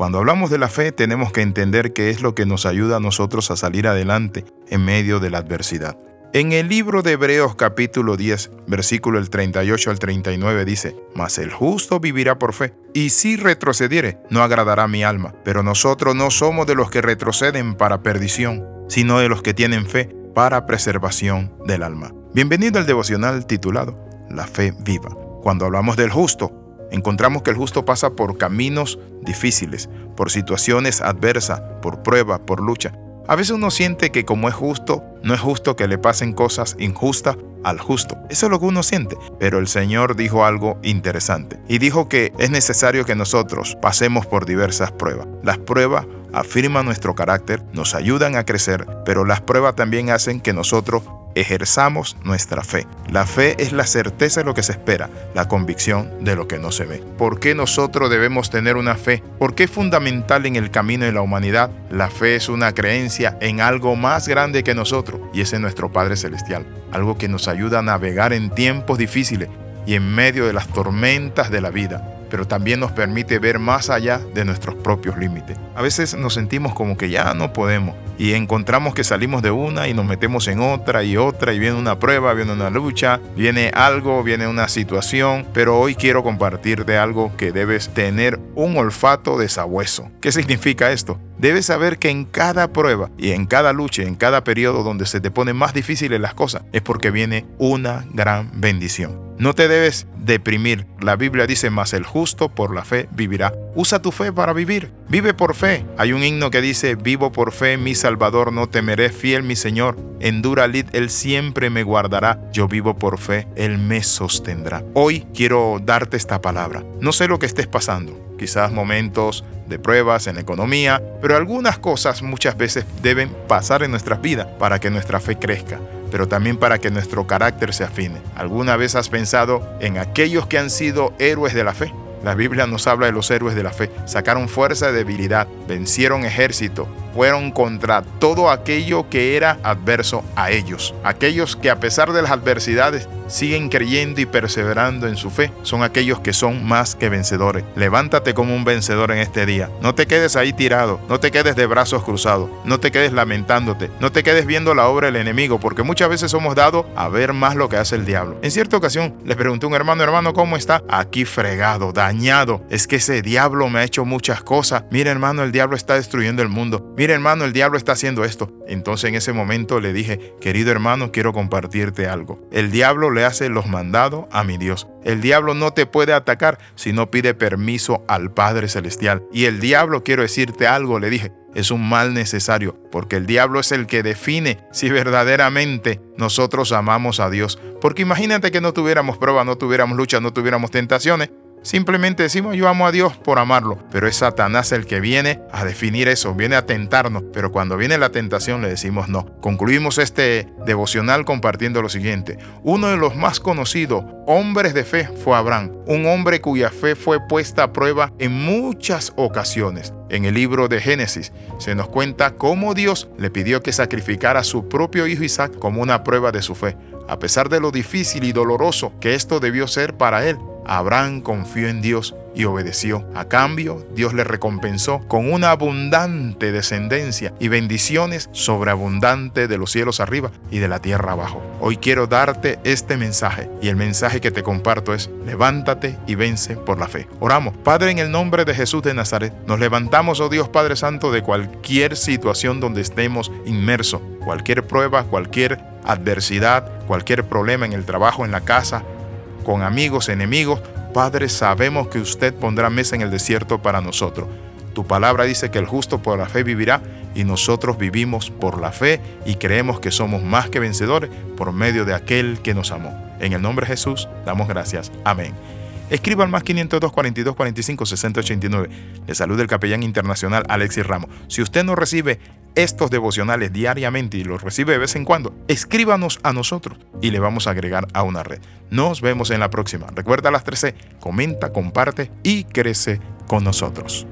Cuando hablamos de la fe tenemos que entender qué es lo que nos ayuda a nosotros a salir adelante en medio de la adversidad. En el libro de Hebreos capítulo 10, versículo el 38 al 39 dice, Mas el justo vivirá por fe, y si retrocediere, no agradará mi alma. Pero nosotros no somos de los que retroceden para perdición, sino de los que tienen fe para preservación del alma. Bienvenido al devocional titulado La fe viva. Cuando hablamos del justo, encontramos que el justo pasa por caminos difíciles, por situaciones adversas, por prueba, por lucha. A veces uno siente que como es justo, no es justo que le pasen cosas injustas al justo. Eso es lo que uno siente. Pero el Señor dijo algo interesante y dijo que es necesario que nosotros pasemos por diversas pruebas. Las pruebas afirman nuestro carácter, nos ayudan a crecer, pero las pruebas también hacen que nosotros ejerzamos nuestra fe. La fe es la certeza de lo que se espera, la convicción de lo que no se ve. ¿Por qué nosotros debemos tener una fe? ¿Por qué es fundamental en el camino de la humanidad? La fe es una creencia en algo más grande que nosotros y es nuestro Padre Celestial, algo que nos ayuda a navegar en tiempos difíciles y en medio de las tormentas de la vida pero también nos permite ver más allá de nuestros propios límites. A veces nos sentimos como que ya no podemos y encontramos que salimos de una y nos metemos en otra y otra y viene una prueba, viene una lucha, viene algo, viene una situación, pero hoy quiero compartirte algo que debes tener un olfato de sabueso. ¿Qué significa esto? Debes saber que en cada prueba y en cada lucha, en cada periodo donde se te ponen más difíciles las cosas, es porque viene una gran bendición. No te debes deprimir. La Biblia dice, más el justo por la fe vivirá. Usa tu fe para vivir. Vive por fe. Hay un himno que dice, vivo por fe, mi Salvador, no temeré, fiel mi Señor. En dura lid, Él siempre me guardará. Yo vivo por fe, Él me sostendrá. Hoy quiero darte esta palabra. No sé lo que estés pasando. Quizás momentos de pruebas en la economía, pero algunas cosas muchas veces deben pasar en nuestras vidas para que nuestra fe crezca pero también para que nuestro carácter se afine. ¿Alguna vez has pensado en aquellos que han sido héroes de la fe? La Biblia nos habla de los héroes de la fe. Sacaron fuerza de debilidad, vencieron ejército, fueron contra todo aquello que era adverso a ellos. Aquellos que a pesar de las adversidades siguen creyendo y perseverando en su fe son aquellos que son más que vencedores. Levántate como un vencedor en este día. No te quedes ahí tirado, no te quedes de brazos cruzados, no te quedes lamentándote, no te quedes viendo la obra del enemigo, porque muchas veces somos dados a ver más lo que hace el diablo. En cierta ocasión le pregunté a un hermano, hermano, ¿cómo está? Aquí fregado, dañado. Es que ese diablo me ha hecho muchas cosas. Mira hermano, el diablo está destruyendo el mundo. Mira hermano, el diablo está haciendo esto. Entonces en ese momento le dije, querido hermano, quiero compartirte algo. El diablo le hace los mandados a mi Dios. El diablo no te puede atacar si no pide permiso al Padre Celestial. Y el diablo, quiero decirte algo, le dije, es un mal necesario, porque el diablo es el que define si verdaderamente nosotros amamos a Dios. Porque imagínate que no tuviéramos pruebas, no tuviéramos luchas, no tuviéramos tentaciones, Simplemente decimos yo amo a Dios por amarlo, pero es Satanás el que viene a definir eso, viene a tentarnos, pero cuando viene la tentación le decimos no. Concluimos este devocional compartiendo lo siguiente. Uno de los más conocidos hombres de fe fue Abraham, un hombre cuya fe fue puesta a prueba en muchas ocasiones. En el libro de Génesis se nos cuenta cómo Dios le pidió que sacrificara a su propio hijo Isaac como una prueba de su fe, a pesar de lo difícil y doloroso que esto debió ser para él. Abraham confió en Dios y obedeció. A cambio, Dios le recompensó con una abundante descendencia y bendiciones sobreabundante de los cielos arriba y de la tierra abajo. Hoy quiero darte este mensaje y el mensaje que te comparto es, levántate y vence por la fe. Oramos, Padre, en el nombre de Jesús de Nazaret, nos levantamos, oh Dios Padre Santo, de cualquier situación donde estemos inmersos, cualquier prueba, cualquier adversidad, cualquier problema en el trabajo, en la casa, con amigos, enemigos, Padre, sabemos que usted pondrá mesa en el desierto para nosotros. Tu palabra dice que el justo por la fe vivirá y nosotros vivimos por la fe y creemos que somos más que vencedores por medio de aquel que nos amó. En el nombre de Jesús damos gracias. Amén. Escriba al más 502 42 45 60 89. Le saluda el capellán internacional Alexis Ramos. Si usted no recibe estos devocionales diariamente y los recibe de vez en cuando, escríbanos a nosotros y le vamos a agregar a una red. Nos vemos en la próxima. Recuerda las 13, comenta, comparte y crece con nosotros.